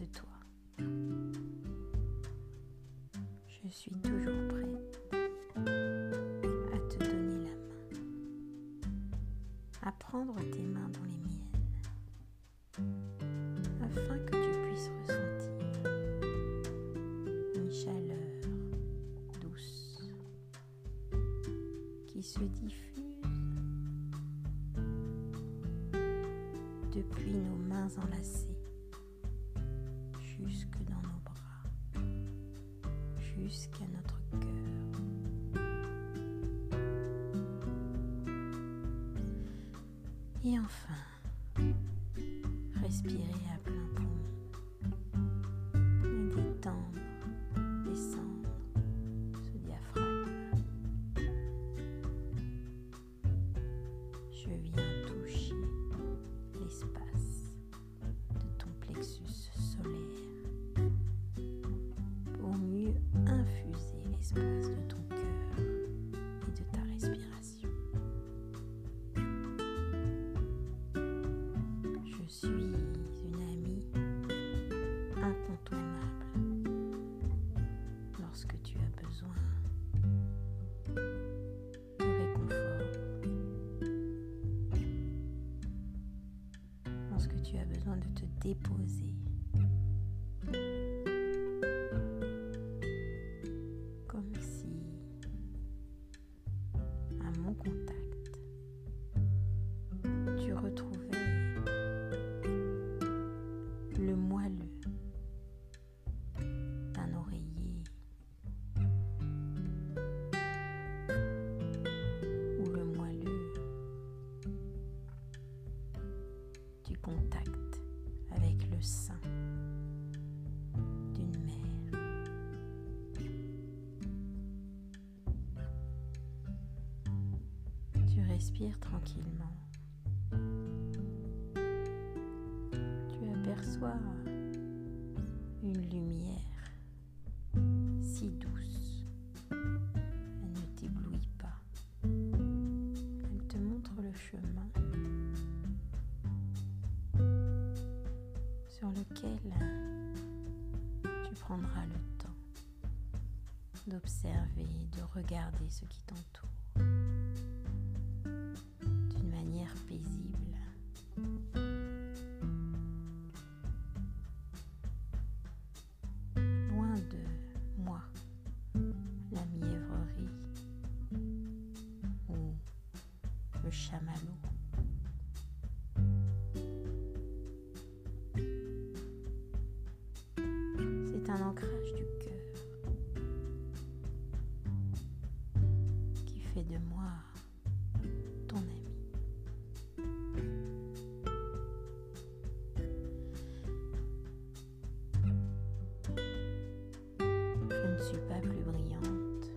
de toi. Je suis toujours prête à te donner la main, à prendre tes mains dans les miennes, afin que tu puisses ressentir une chaleur douce qui se diffuse depuis nos mains enlacées jusque dans nos bras, jusqu'à notre cœur. Et enfin, respirer de ton cœur et de ta respiration. Je suis une amie incontournable lorsque tu as besoin de réconfort, lorsque tu as besoin de te déposer. Sein d'une mère. Tu respires tranquillement. Tu aperçois lequel tu prendras le temps d'observer, de regarder ce qui t'entoure d'une manière paisible. Loin de moi, la mièvrerie ou le chamallow. Un ancrage du cœur qui fait de moi ton ami. Je ne suis pas plus brillante,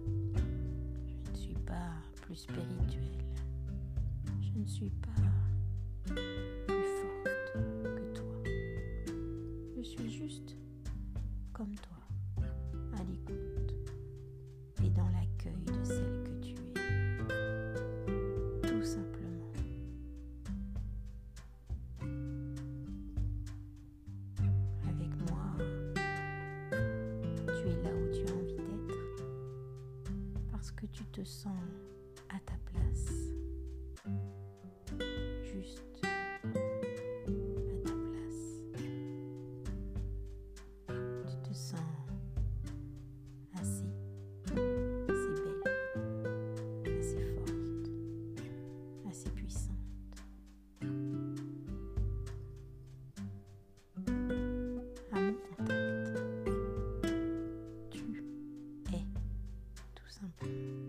je ne suis pas plus spirituelle, je ne suis pas te sens à ta place. Juste à ta place. Tu te sens assez, assez belle, assez forte, assez puissante. À mon contact, tu es tout simplement.